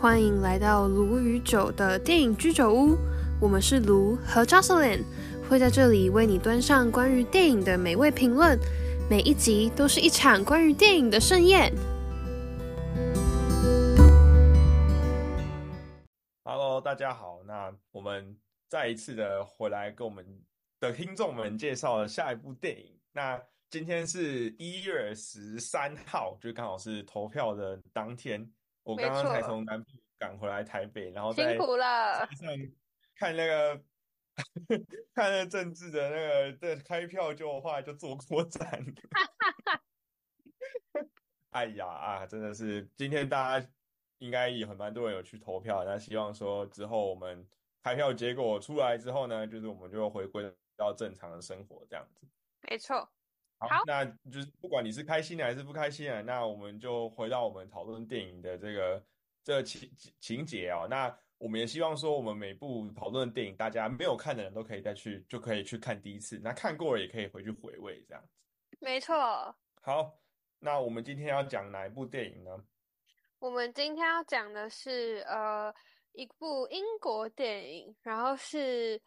欢迎来到卢与酒的电影居酒屋。我们是卢和 Jocelyn，会在这里为你端上关于电影的美味评论。每一集都是一场关于电影的盛宴。Hello，大家好。那我们再一次的回来跟我们的听众们介绍了下一部电影。那今天是一月十三号，就刚好是投票的当天。我刚刚才从南部赶回来台北，然后在辛苦了车上看那个 看那个政治的那个的开票就后来就坐过站。哎呀啊，真的是今天大家应该也很蛮多人有去投票，那希望说之后我们开票结果出来之后呢，就是我们就回归到正常的生活这样子。没错，好，好那就是不管你是开心的还是不开心的，那我们就回到我们讨论电影的这个这个情情节啊、那我们也希望说，我们每部讨论的电影，大家没有看的人都可以再去，就可以去看第一次。那看过了也可以回去回味这样子。没错。好，那我们今天要讲哪一部电影呢？我们今天要讲的是呃一部英国电影，然后是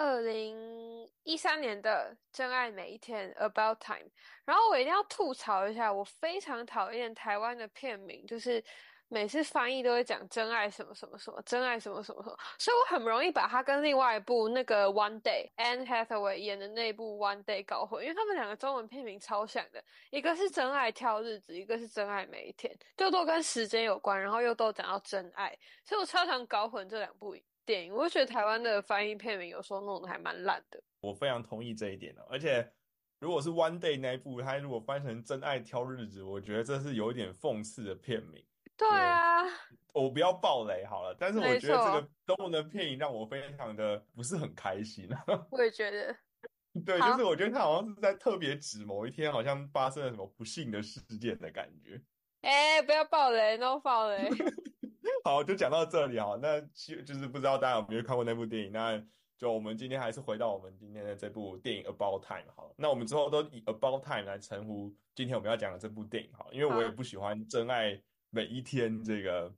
二零一三年的《真爱每一天》（About Time）。然后我一定要吐槽一下，我非常讨厌台湾的片名，就是每次翻译都会讲“真爱什么什么什么”，“真爱什么什么什么”，所以我很容易把它跟另外一部那个《One Day》（Anne Hathaway 演的那部《One Day》搞混，因为他们两个中文片名超像的。一个是真爱挑日子，一个是真爱每一天，就都跟时间有关，然后又都讲到真爱，所以我超常搞混这两部电影。我就觉得台湾的翻译片名有时候弄得还蛮烂的。我非常同意这一点哦，而且如果是 One Day 那一部，它如果翻成《真爱挑日子》，我觉得这是有一点讽刺的片名。对啊，我不要暴雷好了，但是我没觉得这错个中文的片影让我非常的不是很开心啊。我也觉得。对，就是我觉得他好像是在特别指某一天，好像发生了什么不幸的事件的感觉。哎、不要暴雷，no 爆雷。好，就讲到这里啊，那其就是不知道大家有没有看过那部电影？那就我们今天还是回到我们今天的这部电影《About Time》好。那我们之后都以《About Time》来称呼今天我们要讲的这部电影好，因为我也不喜欢《真爱每一天》这个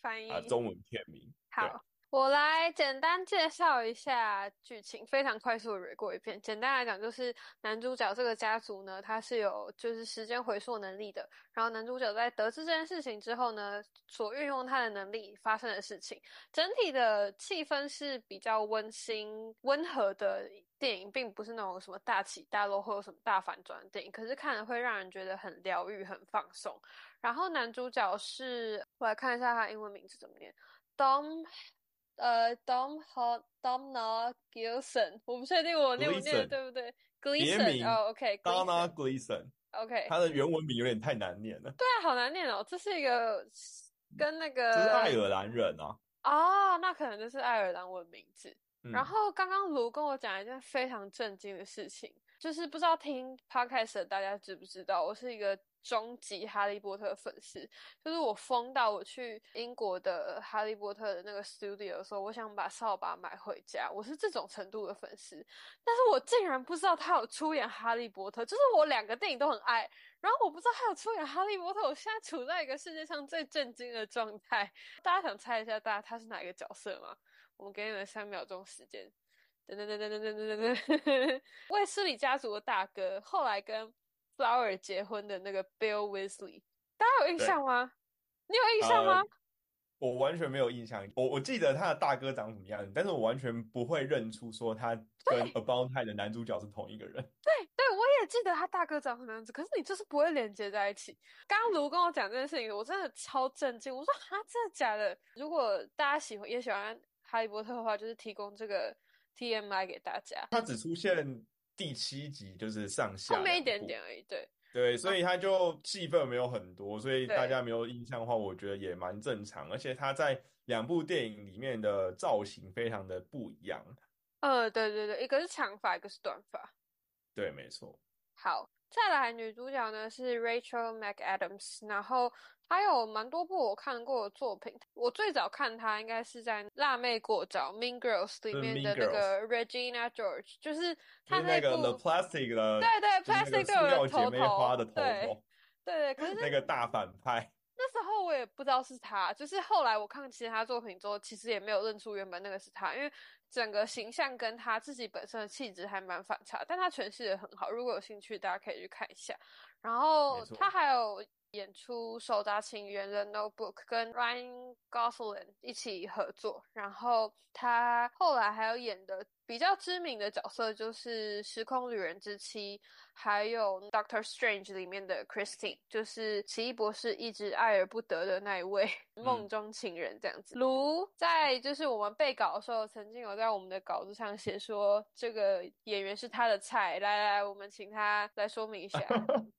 翻译啊、中文片名。好，我来简单介绍一下剧情，非常快速的捋过一遍。简单来讲，就是男主角这个家族呢，他是有就是时间回溯能力的。然后男主角在得知这件事情之后呢，所运用他的能力发生的事情，整体的气氛是比较温馨、温和的电影，并不是那种什么大起大落或有什么大反转的电影。可是看了会让人觉得很疗愈、很放松。然后男主角是，我来看一下他英文名字怎么念，Dom，呃，Dom 和 Domhnall Gleeson，我不确定我念不念对不对别？Gleeson，名哦，Donna，OK，Gleeson，OK，他的原文名有点太难念了，对啊，好难念哦，这是一个跟那个这是爱尔兰人啊。哦，那可能就是爱尔兰文名字。嗯然后刚刚卢跟我讲一件非常震惊的事情，就是不知道听 podcast 的大家知不知道，我是一个终极哈利波特粉丝，就是我疯到我去英国的哈利波特的那个 studio 的时候，我想把扫把买回家，我是这种程度的粉丝，但是我竟然不知道他有出演哈利波特，就是我两个电影都很爱，然后我不知道他有出演哈利波特，我现在处在一个世界上最震惊的状态。大家想猜一下，大家他是哪一个角色吗？我们给你们三秒钟时间。噔噔噔噔噔噔噔噔，卫斯理家族的大哥，后来跟 Flower 结婚的那个 Bill Weasley，大家有印象吗？你有印象吗？呃我完全没有印象，我我记得他的大哥长什么样子，但是我完全不会认出说他跟《About Time》的男主角是同一个人。对，我也记得他大哥长什么样子，可是你就是不会连接在一起。刚刚卢跟我讲这件事情，我真的超震惊。我说哈，真的假的？如果大家喜欢也喜欢哈利波特的话，就是提供这个 TMI 给大家，他只出现第七集，就是上下后面一点点而已。对，对，所以他就戏份没有很多，所以大家没有印象的话，我觉得也蛮正常。而且他在两部电影里面的造型非常的不一样。呃，对对对，一个是长发，一个是短发。对，没错。好，再来女主角呢是 Rachel McAdams，然后她有蛮多部我看过的作品。我最早看他应该是在《辣妹过招》（Mean Girls） 里面的那个 Regina George，就是就她是那个部 The Plastic 的，对对 Plastic 妹花的头，头对头，对对，可是那个大反派。那时候我也不知道是他，就是后来我看其他作品之后，其实也没有认出原本那个是他，因为整个形象跟他自己本身的气质还蛮反差，但他诠释的很好。如果有兴趣，大家可以去看一下。然后他还有。演出《手札情缘》的《Notebook》跟 Ryan Gosling 一起合作，然后他后来还有演的比较知名的角色就是《时空旅人之妻》，还有《Doctor Strange》里面的 Christine，就是奇异博士一直爱而不得的那一位 梦中情人这样子。卢在就是我们背稿的时候，曾经有在我们的稿子上写说这个演员是他的菜，来来，我们请他来说明一下。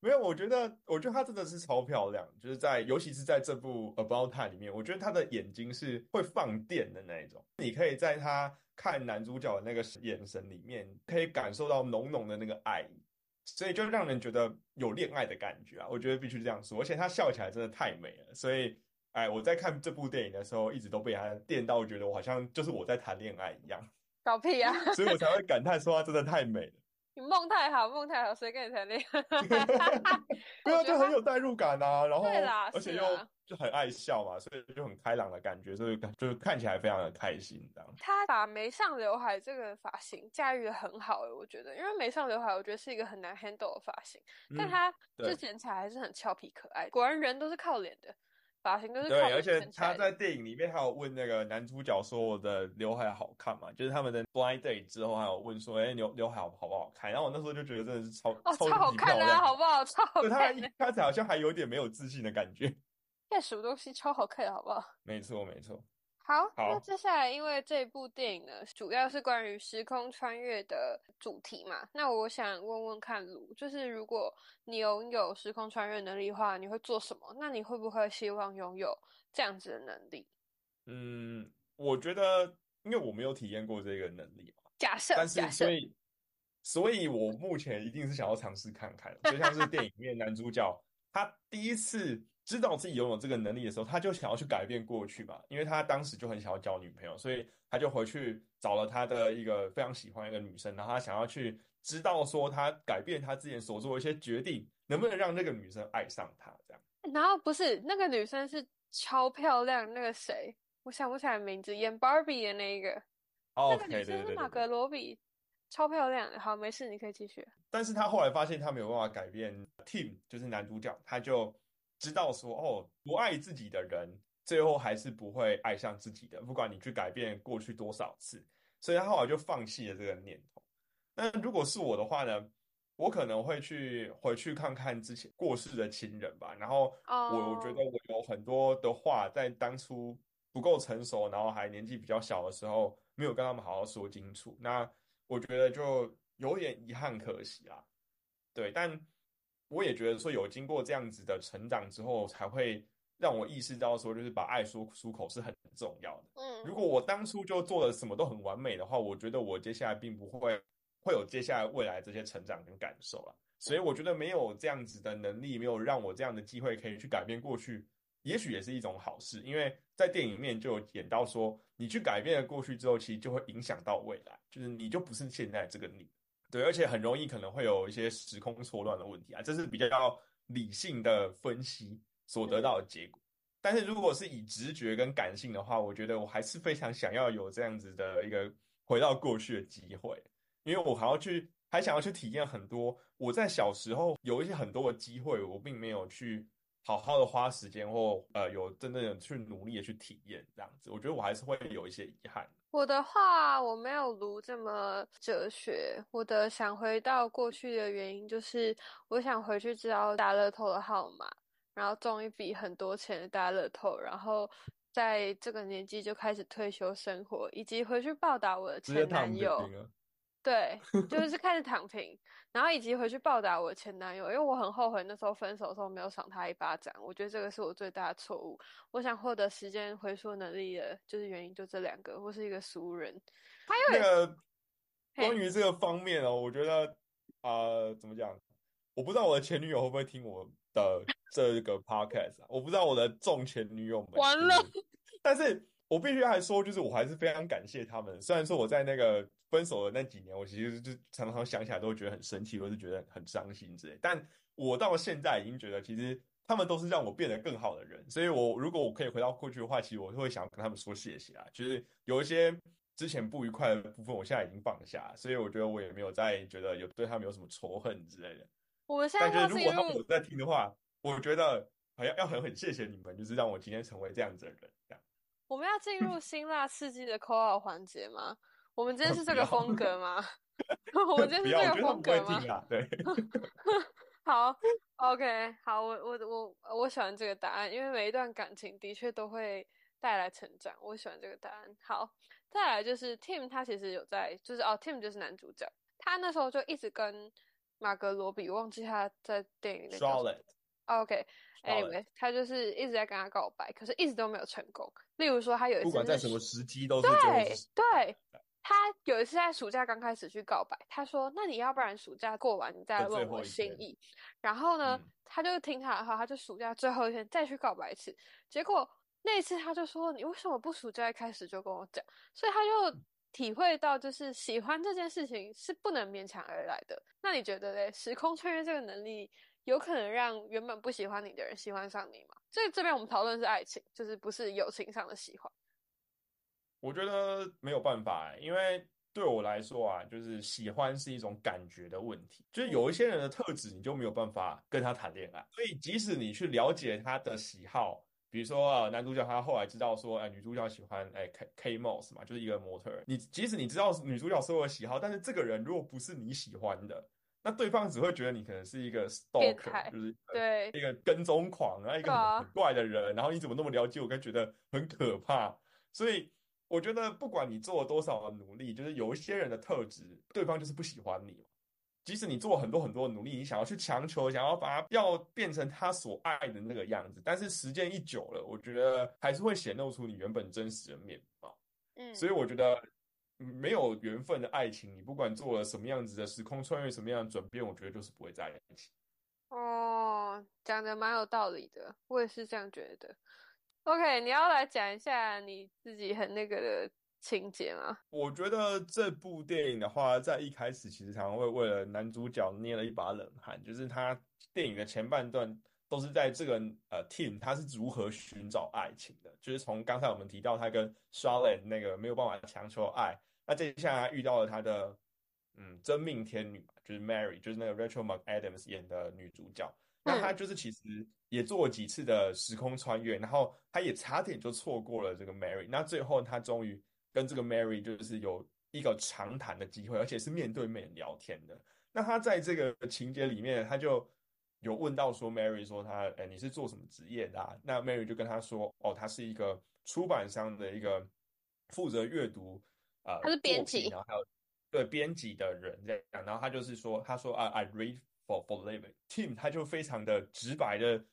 没有，我觉得，我觉得她真的是超漂亮，就是在，尤其是在这部《About Time》里面，我觉得她的眼睛是会放电的那一种。你可以在她看男主角的那个眼神里面，可以感受到浓浓的那个爱意，所以就让人觉得有恋爱的感觉啊。我觉得必须这样说，而且她笑起来真的太美了，所以，哎，我在看这部电影的时候，一直都被她电到，觉得我好像就是我在谈恋爱一样。搞屁啊！所以我才会感叹说，她真的太美了。你梦太好，梦太好，谁跟你谈恋爱？对啊，就很有代入感啊。然后，对啦，而且又就很爱笑嘛，所以就很开朗的感觉，所以就是看起来非常的开心这样。他把眉上刘海这个发型驾驭的很好诶，我觉得，因为眉上刘海我觉得是一个很难 handle 的发型，但他就剪起来还是很俏皮可爱。果然人都是靠脸的。发型就是对，而且他在电影里面还有问那个男主角说我的刘海好看吗？就是他们的 blind date 之后还有问说，哎，刘刘海好好不好看？然后我那时候就觉得真的是超超好看的，好不好？超好看。他一开始好像还有点没有自信的感觉。看什么东西超好看，好不好？没错，没错。好，那接下来因为这部电影呢，主要是关于时空穿越的主题嘛，那我想问问看卢，就是如果你拥有时空穿越能力的话，你会做什么？那你会不会希望拥有这样子的能力？嗯，我觉得，因为我没有体验过这个能力嘛，假设，但是所以，所以我目前一定是想要尝试看看，就像是电影里面男主角他第一次。知道自己拥有这个能力的时候，他就想要去改变过去嘛，因为他当时就很想要交女朋友，所以他就回去找了他的一个非常喜欢一个女生，然后他想要去知道说他改变他之前所做的一些决定，能不能让那个女生爱上他这样。然后不是那个女生是超漂亮，那个谁，我想不起来名字，演 Barbie 的那一个，那个女生是马格罗比，超漂亮。好，没事，你可以继续。但是他后来发现他没有办法改变 Tim，就是男主角，他就。知道说哦，不爱自己的人，最后还是不会爱上自己的。不管你去改变过去多少次，所以他后来就放弃了这个念头。那如果是我的话呢，我可能会去回去看看之前过世的亲人吧。然后我我觉得我有很多的话，在当初不够成熟，然后还年纪比较小的时候，没有跟他们好好说清楚。那我觉得就有点遗憾可惜啦。对，但。我也觉得说，有经过这样子的成长之后，才会让我意识到说，就是把爱说出口是很重要的。嗯，如果我当初就做的什么都很完美的话，我觉得我接下来并不会会有接下来未来这些成长跟感受了。所以我觉得没有这样子的能力，没有让我这样的机会可以去改变过去，也许也是一种好事。因为在电影里面就有演到说，你去改变了过去之后，其实就会影响到未来，就是你就不是现在这个你。对，而且很容易可能会有一些时空错乱的问题啊，这是比较理性的分析所得到的结果。但是如果是以直觉跟感性的话，我觉得我还是非常想要有这样子的一个回到过去的机会，因为我还要去，还想要去体验很多我在小时候有一些很多的机会，我并没有去好好的花时间或呃有真正的去努力的去体验这样子，我觉得我还是会有一些遗憾。我的话，我没有读这么哲学。我的想回到过去的原因，就是我想回去知道大乐透的号码，然后中一笔很多钱的大乐透，然后在这个年纪就开始退休生活，以及回去报答我的前男友。对，就是开始躺平，然后以及回去报答我前男友，因为我很后悔那时候分手的时候没有赏他一巴掌，我觉得这个是我最大的错误。我想获得时间回溯能力的，就是原因就这两个。我是一个俗人，还有那个关于这个方面哦，我觉得啊，怎么讲？我不知道我的前女友会不会听我的这个 podcast 啊？我不知道我的众前女友们完了，但是。我必须还说，就是我还是非常感谢他们。虽然说我在那个分手的那几年，我其实就常常想起来都会觉得很生气，或是觉得很伤心之类。但我到现在已经觉得，其实他们都是让我变得更好的人，所以我如果我可以回到过去的话，其实我会想跟他们说谢谢啊。就是有一些之前不愉快的部分，我现在已经放下，所以我觉得我也没有再觉得有对他们有什么仇恨之类的。我们现在但是如果他们有在听的话，我觉得好像要很很谢谢你们，就是让我今天成为这样子的人。这样，我们要进入辛辣刺激的扣号环节吗？我们今天是这个风格吗？我们今天是这个风格吗？对。好，OK，好，我我我我喜欢这个答案，因为每一段感情的确都会带来成长，我喜欢这个答案。好，再来就是 Tim，他其实有在，就是哦，Tim 就是男主角，他那时候就一直跟马格罗比，忘记他在电影里。Charlotte，OK，Anyway，他就是一直在跟他告白，可是一直都没有成功。例如说，他有一次不管在什么时机都是对对。他有一次在暑假刚开始去告白，他说：“那你要不然暑假过完你再问我心意。”然后呢，他就听他的话，他就暑假最后一天再去告白一次。结果那一次他就说：“你为什么不暑假一开始就跟我讲？”所以他就体会到，就是喜欢这件事情是不能勉强而来的。那你觉得嘞？时空穿越这个能力有可能让原本不喜欢你的人喜欢上你吗？这这边我们讨论是爱情，就是不是友情上的喜欢。我觉得没有办法，因为对我来说啊，就是喜欢是一种感觉的问题。就是有一些人的特质，你就没有办法跟他谈恋爱。所以即使你去了解他的喜好，比如说啊，男主角他后来知道说，哎，女主角喜欢哎 K K Moss 嘛，就是一个模特。你即使你知道女主角所有的喜好，但是这个人如果不是你喜欢的，那对方只会觉得你可能是一个 stalker，就是对一个跟踪狂，然后一个很怪的人，然后你怎么那么了解我，该觉得很可怕。所以。我觉得不管你做了多少的努力，就是有一些人的特质，对方就是不喜欢你。即使你做很多很多的努力，你想要去强求，想要把他要变成他所爱的那个样子，但是时间一久了，我觉得还是会显露出你原本真实的面貌。嗯，所以我觉得没有缘分的爱情，你不管做了什么样子的时空穿越，什么样的转变，我觉得就是不会在一起。哦，讲的蛮有道理的，我也是这样觉得。OK，你要来讲一下你自己很那个的情节吗？我觉得这部电影的话，在一开始其实常常会为了男主角捏了一把冷汗，就是他电影的前半段都是在这个呃 team 他是如何寻找爱情的，就是从刚才我们提到他跟 Charlotte 那个没有办法强求爱，那接下来遇到了他的嗯真命天女，就是 Mary，就是那个 Rachel McAdams 演的女主角。那他就是其实也做了几次的时空穿越，然后他也差点就错过了这个 Mary。那最后他终于跟这个 Mary 就是有一个长谈的机会，而且是面对面聊天的。那他在这个情节里面，他就有问到说 Mary 说他哎你是做什么职业的？那 Mary 就跟他说哦，他是一个出版商的一个负责阅读啊，他是编辑，然后还有对编辑的人这样。然后他就是说他说啊，I read。For for living，Tim 他就非常的直白的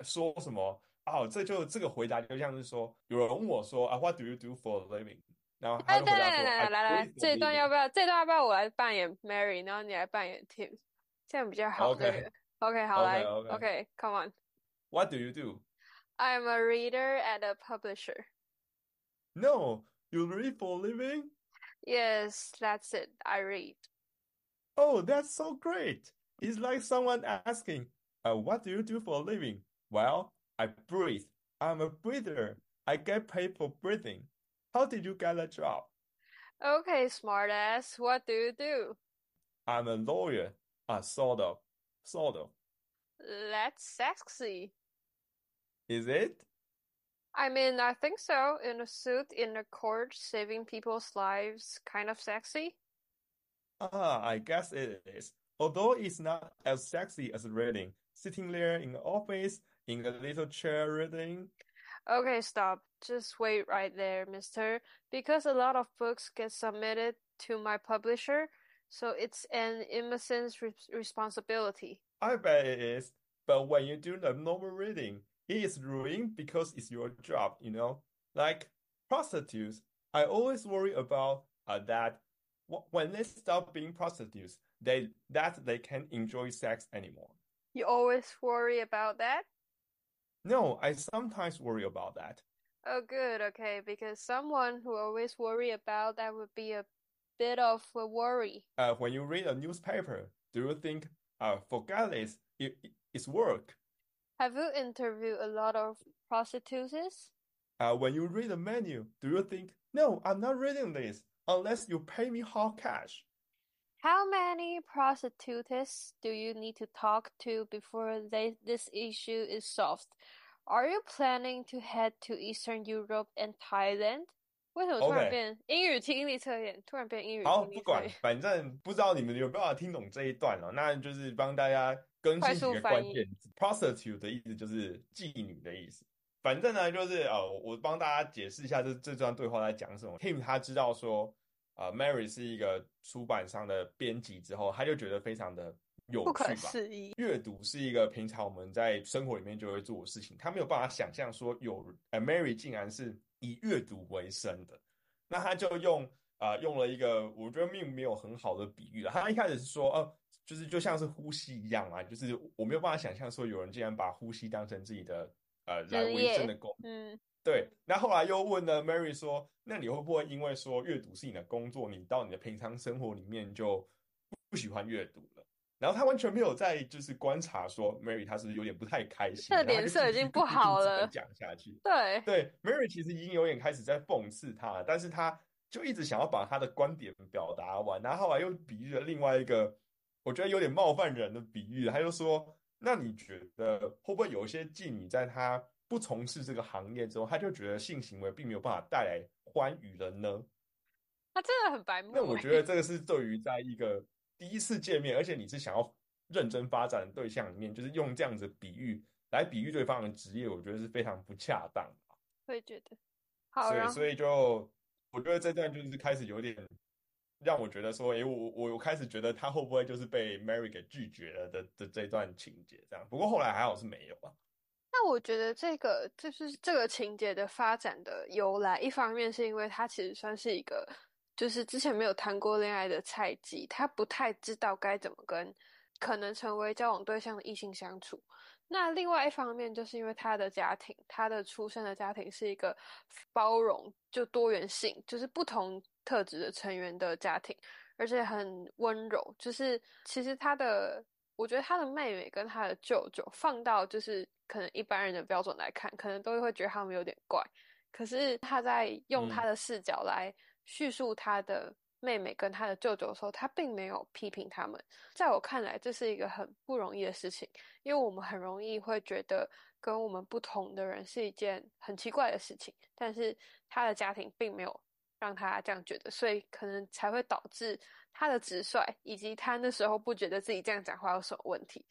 说什么啊，这就这个回答就像是说，有人问我说啊，What do you do for living？然后他就回答说，来来来，这段要不要？这段要不要我来扮演 Mary，然后你来扮演 Tim，这样比较好。OK，OK，好来，OK，Come on。What do you do? I'm a reader at a publisher. No, you read for living? Yes, that's it. I read. Oh, that's so great. It's like someone asking, uh, what do you do for a living? Well, I breathe. I'm a breather. I get paid for breathing. How did you get a job? Okay, smartass. What do you do? I'm a lawyer. Uh, sort of. Sort of. That's sexy. Is it? I mean, I think so. In a suit, in a court, saving people's lives, kind of sexy. Ah, I guess it is. Although it's not as sexy as reading, sitting there in the office in a little chair reading. Okay, stop. Just wait right there, mister. Because a lot of books get submitted to my publisher, so it's an innocent's re responsibility. I bet it is. But when you do the normal reading, it is ruined because it's your job, you know? Like prostitutes, I always worry about uh, that when they stop being prostitutes, they that they can't enjoy sex anymore. You always worry about that? No, I sometimes worry about that. Oh, good. Okay, because someone who always worry about that would be a bit of a worry. Uh, when you read a newspaper, do you think, uh, forget this, it, it's work? Have you interviewed a lot of prostitutes? Uh, when you read the menu, do you think, no, I'm not reading this unless you pay me hard cash? How many prostitutes do you need to talk to before they, this issue is solved? Are you planning to head to Eastern Europe and Thailand? 为什么突然 OK 变英语听力测验？突然变英语好，不管，听力测验？反正不知道你们有没有办法听懂这一段哦，那就是帮大家更快新几个速翻译关键字。prostitute 的意思就是妓女的意思。反正呢，就是呃，我帮大家解释一下这这段对话在讲什么。Tim 他知道说， 呃，Mary 是一个出版商的编辑之后，他就觉得非常的有不可趣吧。思议。阅读是一个平常我们在生活里面就会做的事情，他没有办法想象说有呃 Mary 竟然是以阅读为生的，那他就用呃用了一个我觉得并没有很好的比喻了。他一开始是说，呃，就是就像是呼吸一样啊，就是我没有办法想象说有人竟然把呼吸当成自己的呃来职维生的工嗯，对，那后来又问了 Mary 说：“那你会不会因为说阅读是你的工作，你到你的平常生活里面就不喜欢阅读了？”然后他完全没有在就是观察说 Mary 她是有点不太开心，他就脸色已经不好了讲下去。对，对，Mary 其实已经有点开始在讽刺他了，但是他就一直想要把他的观点表达完，然后后来又比喻了另外一个我觉得有点冒犯人的比喻，他就说：“那你觉得会不会有一些妓女在她不从事这个行业之后，他就觉得性行为并没有办法带来欢愉了呢？”他真的很白目欸。那我觉得这个是对于在一个第一次见面，而且你是想要认真发展的对象里面，就是用这样子比喻来比喻对方的职业，我觉得是非常不恰当的。我也觉得。好，所以，所以就我觉得这段就是开始有点让我觉得说，诶，我我我开始觉得他会不会就是被 Mary 给拒绝了的的这段情节这样。不过后来还好是没有啊。那我觉得这个就是这个情节的发展的由来，一方面是因为他其实算是一个就是之前没有谈过恋爱的菜鸡，他不太知道该怎么跟可能成为交往对象的异性相处。那另外一方面，就是因为他的家庭，他的出生的家庭是一个包容就多元性，就是不同特质的成员的家庭，而且很温柔。就是其实他的，我觉得他的妹妹跟他的舅舅放到就是可能一般人的标准来看，可能都会觉得他们有点怪。可是他在用他的视角来叙述他的妹妹跟他的舅舅的时候，他并没有批评他们。在我看来，这是一个很不容易的事情，因为我们很容易会觉得跟我们不同的人是一件很奇怪的事情，但是他的家庭并没有让他这样觉得，所以可能才会导致他的直率，以及他那时候不觉得自己这样讲话有什么问题。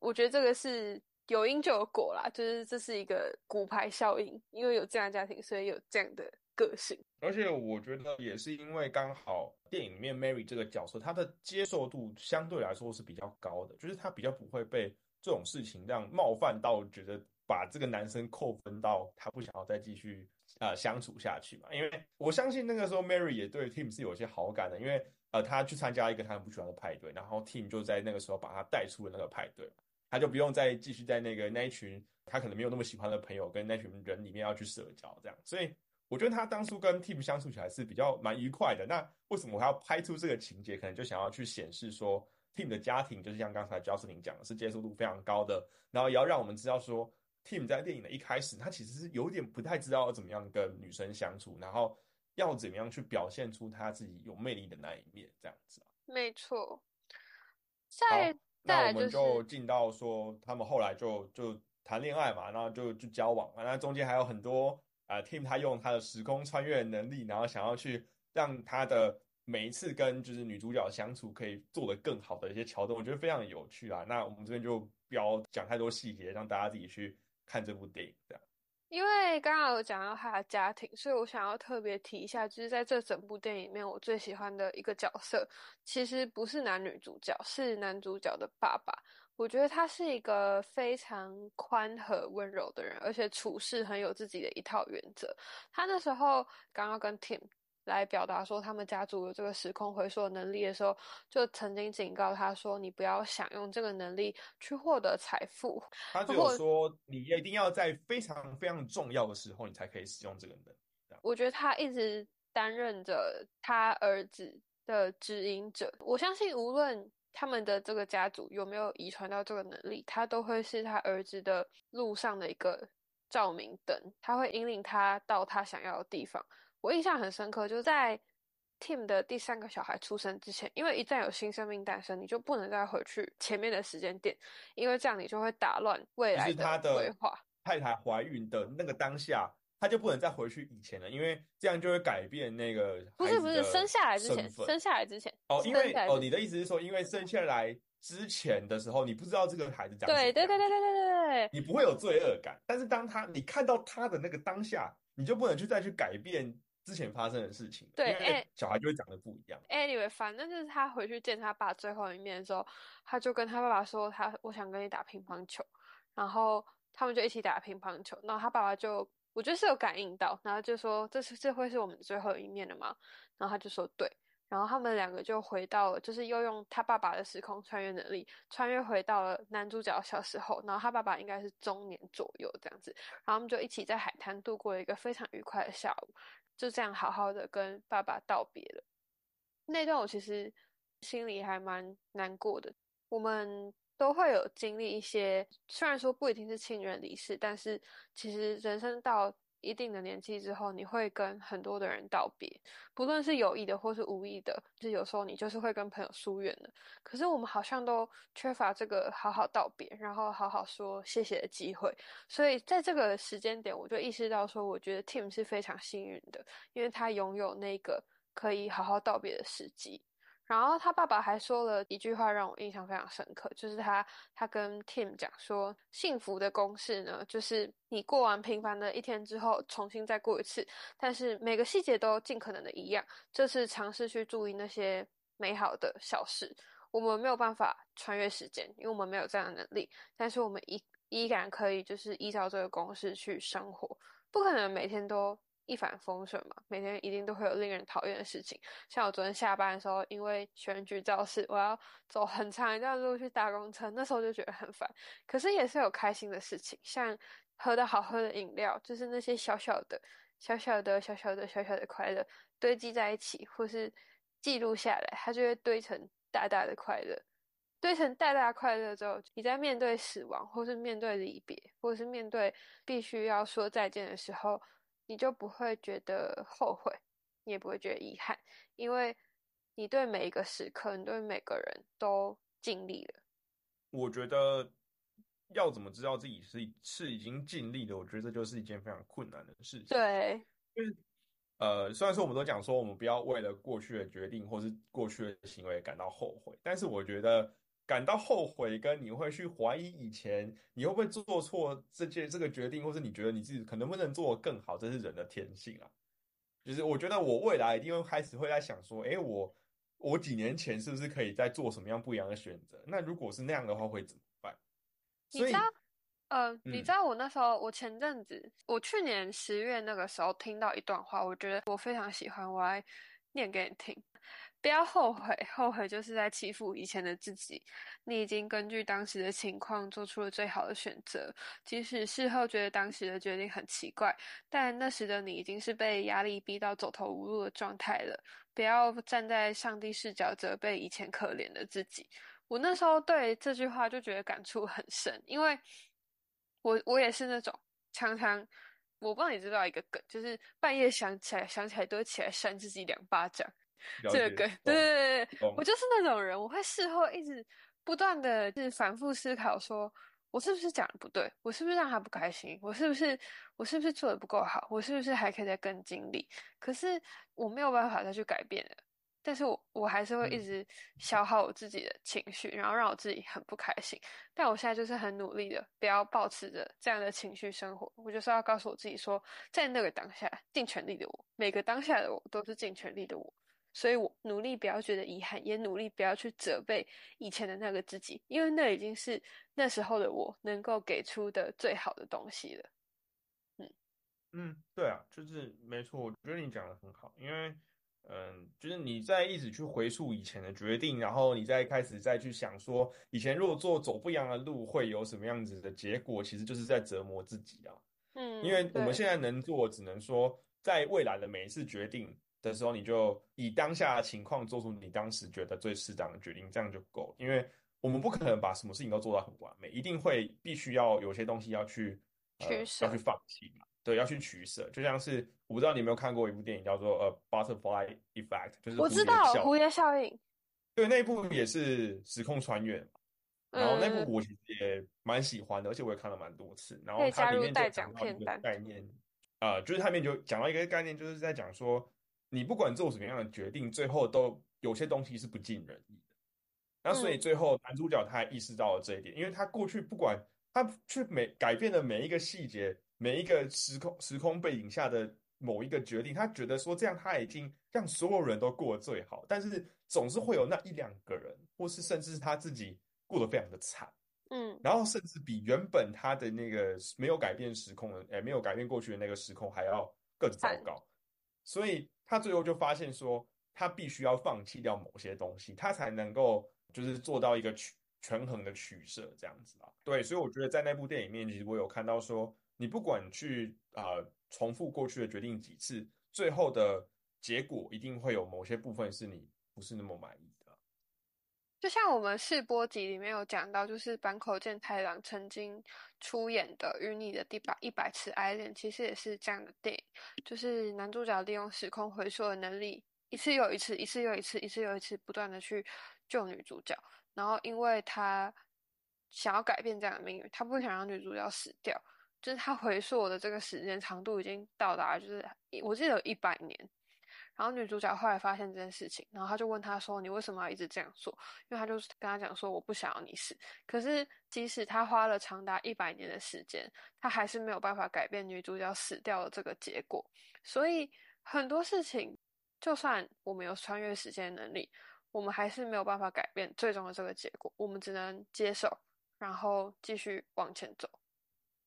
我觉得这个是有因就有果啦，就是这是一个骨牌效应，因为有这样的家庭，所以有这样的个性。而且我觉得也是因为刚好电影里面 Mary 这个角色，她的接受度相对来说是比较高的，就是她比较不会被这种事情让冒犯到，觉得把这个男生扣分到他不想要再继续呃相处下去嘛。因为我相信那个时候 Mary 也对 Tim 是有些好感的，因为呃他去参加一个他很不喜欢的派对，然后 Tim 就在那个时候把他带出了那个派对，他就不用再继续在那个那一群他可能没有那么喜欢的朋友跟那群人里面要去社交这样，所以。我觉得他当初跟 Tim 相处起来是比较蛮愉快的。那为什么我要拍出这个情节？可能就想要去显示说，Tim 的家庭就是像刚才 Jocelyn 讲的，是接受度非常高的。然后也要让我们知道说，Tim 在电影的一开始，他其实是有点不太知道要怎么样跟女生相处，然后要怎么样去表现出他自己有魅力的那一面，这样子啊。没错。好再，再那我们来就是进到说，他们后来就就谈恋爱嘛，然后就就交往嘛，那中间还有很多。啊，Tim 他用他的时空穿越能力，然后想要去让他的每一次跟就是女主角相处可以做得更好的一些桥段，我觉得非常有趣啊。那我们这边就不要讲太多细节，让大家自己去看这部电影。这样，因为刚刚有讲到他的家庭，所以我想要特别提一下，就是在这整部电影里面，我最喜欢的一个角色，其实不是男女主角，是男主角的爸爸。我觉得他是一个非常宽和温柔的人，而且处事很有自己的一套原则。他那时候刚刚跟 Tim 来表达说他们家族有这个时空回溯能力的时候，就曾经警告他说：“你不要想用这个能力去获得财富。”他只有说你一定要在非常非常重要的时候，你才可以使用这个能力。我觉得他一直担任着他儿子的指引者。我相信无论他们的这个家族有没有遗传到这个能力，他都会是他儿子的路上的一个照明灯，他会引领他到他想要的地方。我印象很深刻，就是在 Tim 的第三个小孩出生之前，因为一旦有新生命诞生，你就不能再回去前面的时间点，因为这样你就会打乱未来的规划。太太怀孕的那个当下。他就不能再回去以前了，因为这样就会改变那个不是不是生下来之前，生下来之前哦，因为哦，你的意思是说，因为生下来之前的时候，你不知道这个孩子长对对对对对对对，你不会有罪恶感。但是当他你看到他的那个当下，你就不能去再去改变之前发生的事情，对，因为小孩就会长得不一样。Anyway，反正就是他回去见他爸最后一面的时候，他就跟他爸爸说：“他我想跟你打乒乓球。”然后他们就一起打乒乓球，然后他爸爸就。我觉得是有感应到，然后就说这是这会是我们最后一面了吗？然后他就说对，然后他们两个就回到了，就是又用他爸爸的时空穿越能力穿越回到了男主角小时候，然后他爸爸应该是中年左右这样子，然后他们就一起在海滩度过了一个非常愉快的下午，就这样好好的跟爸爸道别了。那段我其实心里还蛮难过的，我们。都会有经历一些，虽然说不一定是亲人离世，但是其实人生到一定的年纪之后，你会跟很多的人道别，不论是有意的或是无意的，就有时候你就是会跟朋友疏远的。可是我们好像都缺乏这个好好道别，然后好好说谢谢的机会。所以在这个时间点，我就意识到说，我觉得 Tim 是非常幸运的，因为他拥有那个可以好好道别的时机。然后他爸爸还说了一句话让我印象非常深刻，就是他他跟 Tim 讲说，幸福的公式呢，就是你过完平凡的一天之后，重新再过一次，但是每个细节都尽可能的一样。这次尝试去注意那些美好的小事。我们没有办法穿越时间，因为我们没有这样的能力，但是我们依依然可以就是依照这个公式去生活，不可能每天都。一帆风顺嘛，每天一定都会有令人讨厌的事情。像我昨天下班的时候，因为选举造势，我要走很长一段路去搭公车，那时候就觉得很烦。可是也是有开心的事情，像喝到好喝的饮料，就是那些小小的、小小的、小小的、小小的快乐堆积在一起，或是记录下来，它就会堆成大大的快乐。堆成大大快乐之后，你在面对死亡，或是面对离别，或是面对必须要说再见的时候。你就不会觉得后悔，你也不会觉得遗憾，因为你对每一个时刻，你对每个人都尽力了。我觉得要怎么知道自己是是已经尽力了？我觉得这就是一件非常困难的事情。对，就是呃，虽然说我们都讲说我们不要为了过去的决定或是过去的行为感到后悔，但是我觉得。感到后悔，跟你会去怀疑以前你会不会做错这件这个决定，或是你觉得你自己可能不能做得更好，这是人的天性啊。就是我觉得我未来一定会开始会在想说，哎，我我几年前是不是可以再做什么样不一样的选择？那如果是那样的话，会怎么办？你知道，呃，你知道我那时候，我前阵子，我去年十月那个时候听到一段话，我觉得我非常喜欢，我来念给你听。不要后悔，后悔就是在欺负以前的自己。你已经根据当时的情况做出了最好的选择，即使事后觉得当时的决定很奇怪，但那时的你已经是被压力逼到走投无路的状态了。不要站在上帝视角责备以前可怜的自己。我那时候对这句话就觉得感触很深，因为我我也是那种常常，我不知道你知道一个梗，就是半夜想起来想起来都会起来扇自己两巴掌。这个，对对对，我就是那种人，我会事后一直不断的，就是反复思考，说我是不是讲的不对，我是不是让他不开心，我是不是我是不是做的不够好，我是不是还可以再更尽力？可是我没有办法再去改变了，但是我我还是会一直消耗我自己的情绪，然后让我自己很不开心。但我现在就是很努力的，不要保持着这样的情绪生活。我就是要告诉我自己说，在那个当下，尽全力的我，每个当下的我都是尽全力的我。所以我努力不要觉得遗憾，也努力不要去责备以前的那个自己，因为那已经是那时候的我能够给出的最好的东西了。嗯嗯，对啊，就是没错，我觉得你讲的很好，因为嗯，就是你在一直去回溯以前的决定，然后你再开始再去想说，以前如果做走不一样的路会有什么样子的结果，其实就是在折磨自己啊。嗯，因为我们现在能做，只能说在未来的每一次决定。的时候，你就以当下的情况做出你当时觉得最适当的决定，这样就够。因为我们不可能把什么事情都做到很完美，一定会必须要有些东西要去取舍，要去放弃嘛。对，要去取舍。就像是我不知道你有没有看过一部电影叫做呃《Butterfly Effect》，就是我知道蝴蝶效应。对，那部也是时空穿越嘛。然后那部我其实也蛮喜欢的，而且我也看了蛮多次。然后它里面就讲到一个概念，呃，就是它里面就讲到一个概念，就是在讲说，你不管做什么样的决定，最后都有些东西是不尽人意的。那所以最后男主角他意识到了这一点，因为他过去不管他去每改变的每一个细节，每一个时空时空背景下的某一个决定，他觉得说这样他已经让所有人都过得最好，但是总是会有那一两个人，或是甚至是他自己。过得非常的惨，嗯，然后甚至比原本他的那个没有改变时空的，哎，没有改变过去的那个时空还要更糟糕，所以他最后就发现说，他必须要放弃掉某些东西，他才能够就是做到一个取权衡的取舍这样子啊。对，所以我觉得在那部电影面，其实我有看到说，你不管去啊重复过去的决定几次，最后的结果一定会有某些部分是你不是那么满意。就像我们试播集里面有讲到，就是坂口健太郎曾经出演的《与你的第百一百次爱恋》，其实也是这样的电影。就是男主角利用时空回溯的能力，一次又一次，一次又一次，一次又一次，不断的去救女主角。然后，因为他想要改变这样的命运，他不想让女主角死掉。就是他回溯的这个时间长度已经到达，就是我记得有一百年。然后女主角后来发现这件事情，然后他就问他说：“你为什么要一直这样做？”因为他就是跟他讲说：“我不想要你死。”可是即使他花了长达一百年的时间，他还是没有办法改变女主角死掉的这个结果。所以很多事情，就算我们有穿越时间的能力，我们还是没有办法改变最终的这个结果。我们只能接受，然后继续往前走。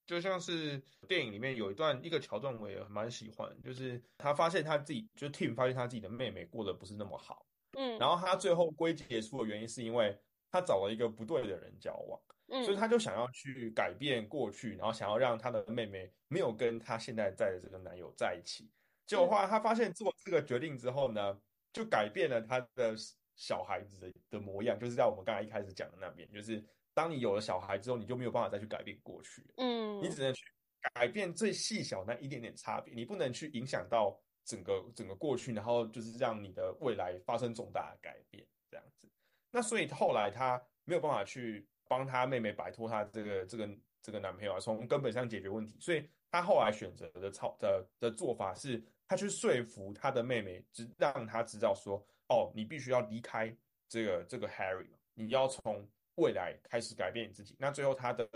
就像是电影里面有一段一个桥段，我也蛮喜欢，就是他发现他自己，就 Tim 发现他自己的妹妹过得不是那么好，嗯，然后他最后归结出的原因是因为他找了一个不对的人交往，嗯，所以他就想要去改变过去，然后想要让他的妹妹没有跟他现在在的这个男友在一起。结果后来他发现做这个决定之后呢，就改变了他的小孩子的的模样，就是在我们刚才一开始讲的那边，就是。当你有了小孩之后，你就没有办法再去改变过去，嗯，你只能去改变最细小那一点点差别，你不能去影响到整个整个过去，然后就是让你的未来发生重大的改变，这样子。那所以后来他没有办法去帮他妹妹摆脱他这个这个这个男朋友啊，从根本上解决问题，所以他后来选择的操的的做法是，他去说服他的妹妹，只让他知道说，哦，你必须要离开这个这个 Harry，你要从。未来开始改变你自己，那最后他的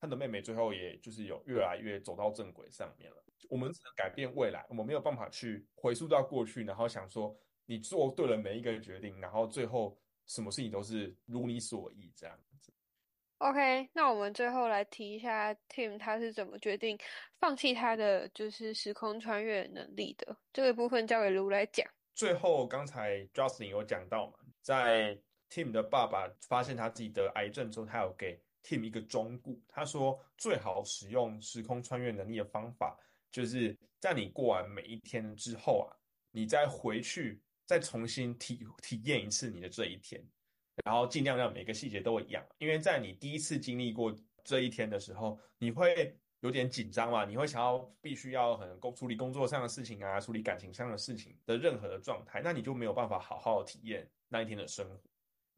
他的妹妹最后也就是有越来越走到正轨上面了。我们只能改变未来，我们没有办法去回溯到过去，然后想说你做对了每一个决定，然后最后什么事情都是如你所意这样子。OK，那我们最后来提一下 Tim 他是怎么决定放弃他的就是时空穿越能力的这个部分，交给卢来讲。最后刚才 Justin 有讲到嘛，在 Tim 的爸爸发现他自己得癌症之后，他有给 Tim 一个忠告，他说最好使用时空穿越能力的方法，就是在你过完每一天之后啊，你再回去再重新体体验一次你的这一天，然后尽量让每个细节都一样，因为在你第一次经历过这一天的时候，你会有点紧张嘛，你会想要必须要很工处理工作上的事情啊，处理感情上的事情的任何的状态，那你就没有办法好好体验那一天的生活。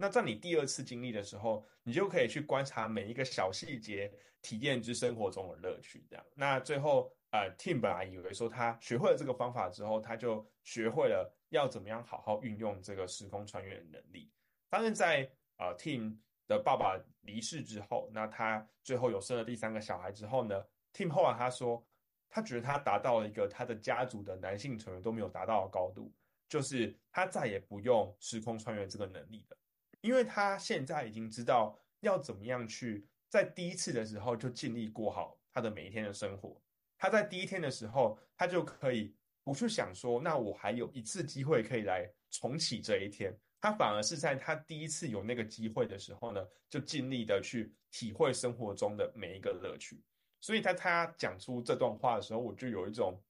那在你第二次经历的时候，你就可以去观察每一个小细节，体验之生活中的乐趣。这样，那最后，呃，Tim 本来以为说他学会了这个方法之后，他就学会了要怎么样好好运用这个时空穿越的能力。但是在呃 Tim 的爸爸离世之后，那他最后有生了第三个小孩之后呢，Tim 后来他说，他觉得他达到了一个他的家族的男性成员都没有达到的高度，就是他再也不用时空穿越这个能力了。因为他现在已经知道要怎么样去在第一次的时候就尽力过好他的每一天的生活。他在第一天的时候，他就可以不去想说，那我还有一次机会可以来重启这一天。他反而是在他第一次有那个机会的时候呢，就尽力的去体会生活中的每一个乐趣。所以在他讲出这段话的时候，我就有一种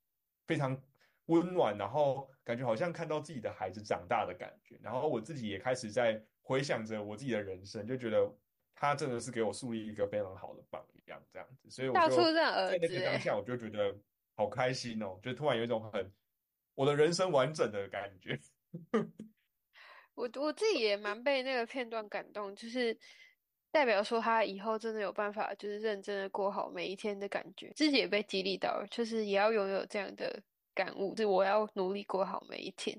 非常温暖，然后感觉好像看到自己的孩子长大的感觉。然后我自己也开始在回想着我自己的人生，就觉得他真的是给我树立一个非常好的榜样，这样子。所以我就在那个当下，我就觉得好开心哦，就突然有一种很我的人生完整的感觉。我我自己也蛮被那个片段感动，就是代表说他以后真的有办法，就是认真的过好每一天的感觉，自己也被激励到，就是也要拥有这样的感悟，就我要努力过好每一天。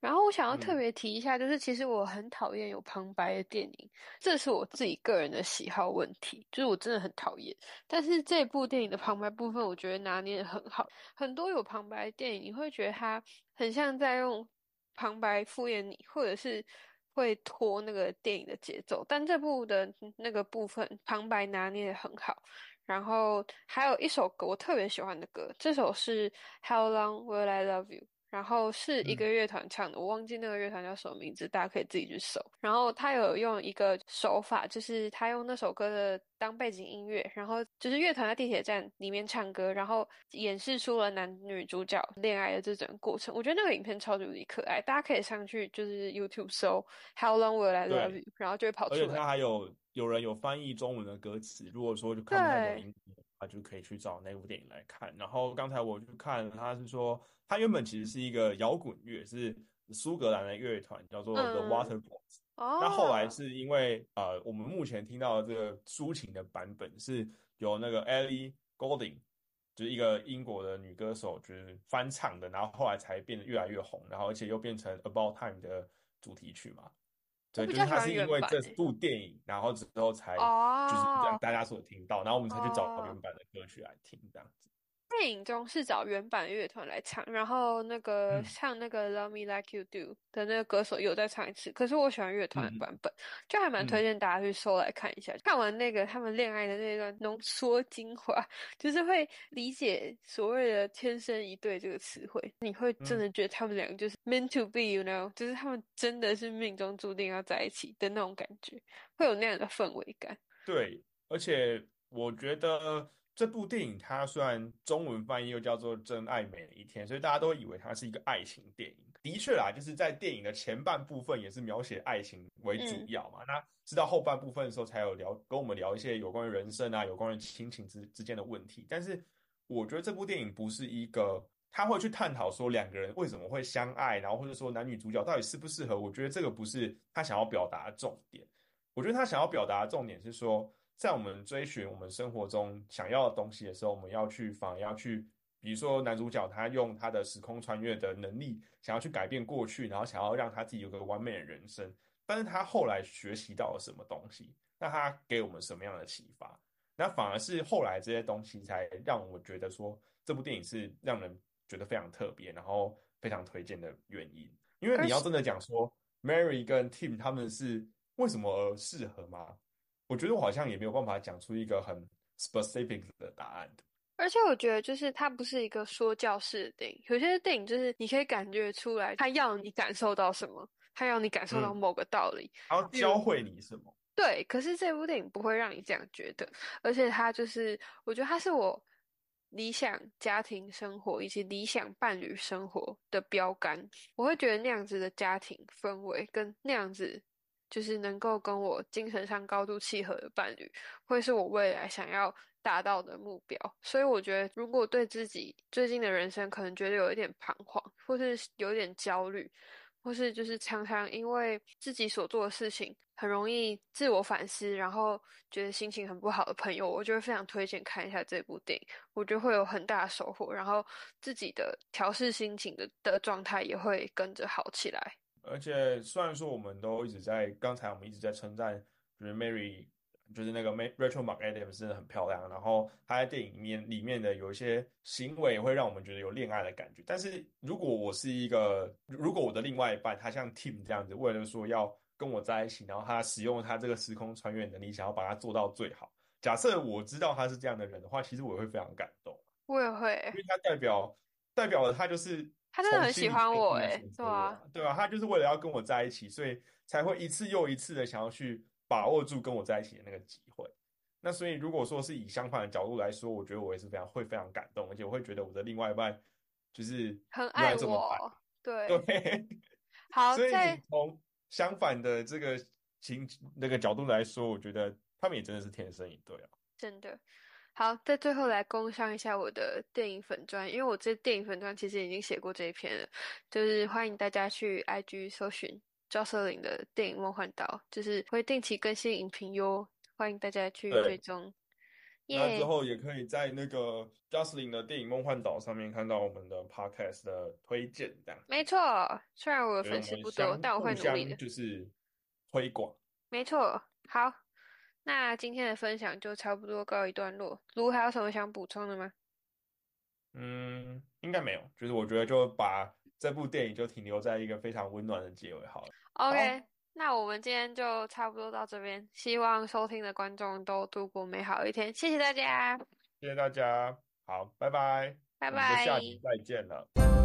然后我想要特别提一下，就是其实我很讨厌有旁白的电影，这是我自己个人的喜好问题，就是我真的很讨厌。但是这部电影的旁白部分，我觉得拿捏的很好。很多有旁白的电影，你会觉得它很像在用。旁白敷衍你，或者是会拖那个电影的节奏，但这部的那个部分旁白拿捏的很好。然后还有一首歌，我特别喜欢的歌，这首是 How Long Will I Love You。然后是一个乐团唱的，我忘记那个乐团叫什么名字，大家可以自己去搜。然后他有用一个手法，就是他用那首歌的当背景音乐，然后就是乐团在地铁站里面唱歌，然后演示出了男女主角恋爱的这整个过程。我觉得那个影片超级无敌可爱，大家可以上去就是 YouTube 搜 How Long Will I Love You，然后就会跑出来。而且他还有有人有翻译中文的歌词，如果说就看不太懂英文，他就可以去找那部电影来看。然后刚才我去看，他是说。他原本其实是一个摇滚乐，是苏格兰的乐团，叫做 The Waterboys。那后来是因为呃，我们目前听到的这个抒情的版本是由那个 Ellie Goulding，就是一个英国的女歌手，就是翻唱的，然后后来才变得越来越红，然后而且又变成 About Time 的主题曲嘛。对，就是他是因为这部电影，然后之后才就是让大家所听到，然后我们才去找原版的歌曲来听这样子。电影中是找原版乐团来唱，然后那个唱那个 Love Me Like You Do 的那个歌手有再唱一次。可是我喜欢乐团版本，就还蛮推荐大家去搜来看一下。看完那个他们恋爱的那段浓缩精华，就是会理解所谓的“天生一对”这个词汇。你会真的觉得他们两个就是 meant to be，you know，就是他们真的是命中注定要在一起的那种感觉，会有那样的氛围感。对，而且我觉得。这部电影它虽然中文翻译又叫做《真爱每一天》，所以大家都以为它是一个爱情电影。的确啦，就是在电影的前半部分也是描写爱情为主要嘛。那直到后半部分的时候，才有聊跟我们聊一些有关于人生啊、有关于亲情之之间的问题。但是我觉得这部电影不是一个他会去探讨说两个人为什么会相爱，然后或者说男女主角到底适不适合。我觉得这个不是他想要表达的重点。我觉得他想要表达的重点是说。在我们追寻我们生活中想要的东西的时候，我们要去反而要去，比如说男主角他用他的时空穿越的能力，想要去改变过去，然后想要让他自己有个完美的人生。但是他后来学习到了什么东西？那他给我们什么样的启发？那反而是后来这些东西才让我觉得说这部电影是让人觉得非常特别，然后非常推荐的原因。因为你要真的讲说 Mary 跟 Tim 他们是为什么而适合吗？我觉得我好像也没有办法讲出一个很 specific 的答案而且我觉得就是它不是一个说教式的电影，有些电影就是你可以感觉出来，它要你感受到什么，它要你感受到某个道理，它要教会你什么。对，可是这部电影不会让你这样觉得，而且它就是，我觉得它是我理想家庭生活以及理想伴侣生活的标杆。我会觉得那样子的家庭氛围跟那样子。就是能够跟我精神上高度契合的伴侣，会是我未来想要达到的目标。所以我觉得，如果对自己最近的人生可能觉得有一点彷徨，或是有点焦虑，或是就是常常因为自己所做的事情很容易自我反思，然后觉得心情很不好的朋友，我就会非常推荐看一下这部电影。我觉得会有很大的收获，然后自己的调试心情的的状态也会跟着好起来。而且虽然说我们都一直在刚才我们一直在称赞，就是 Mary，就是那个 Rachel McAdams 真的很漂亮。然后她在电影里面里面的有一些行为会让我们觉得有恋爱的感觉。但是如果我是一个，如果我的另外一半他像 Tim 这样子，为了说要跟我在一起，然后他使用他这个时空穿越能力，想要把它做到最好。假设我知道他是这样的人的话，其实我会非常感动。我也会，因为他代表代表了他就是。他真的很喜欢我，哎，对啊，对啊，他就是为了要跟我在一起，所以才会一次又一次的想要去把握住跟我在一起的那个机会。那所以如果说是以相反的角度来说，我觉得我也是非常会非常感动，而且我会觉得我的另外一半就是很爱我，对对，好，所以从相反的这个情那个角度来说，我觉得他们也真的是天生一对啊。真的好，在最后来工商一下我的电影粉专，因为我这电影粉专其实已经写过这一篇了，就是欢迎大家去 IG 搜寻赵瑟琳的电影《梦幻岛》，就是会定期更新影评哟，欢迎大家去追踪。耶那之后也可以在那个 Jocelyn 的电影《梦幻岛》上面看到我们的 Podcast 的推荐，这样。没错，虽然我的粉丝不多，但我会努力的。就是推广。没错，好，那今天的分享就差不多告一段落。卢还有什么想补充的吗？嗯，应该没有，就是我觉得就把这部电影就停留在一个非常温暖的结尾好了。OK，那我们今天就差不多到这边，希望收听的观众都度过美好一天，谢谢大家，谢谢大家，好，拜拜，拜我们就下拜。集再见了。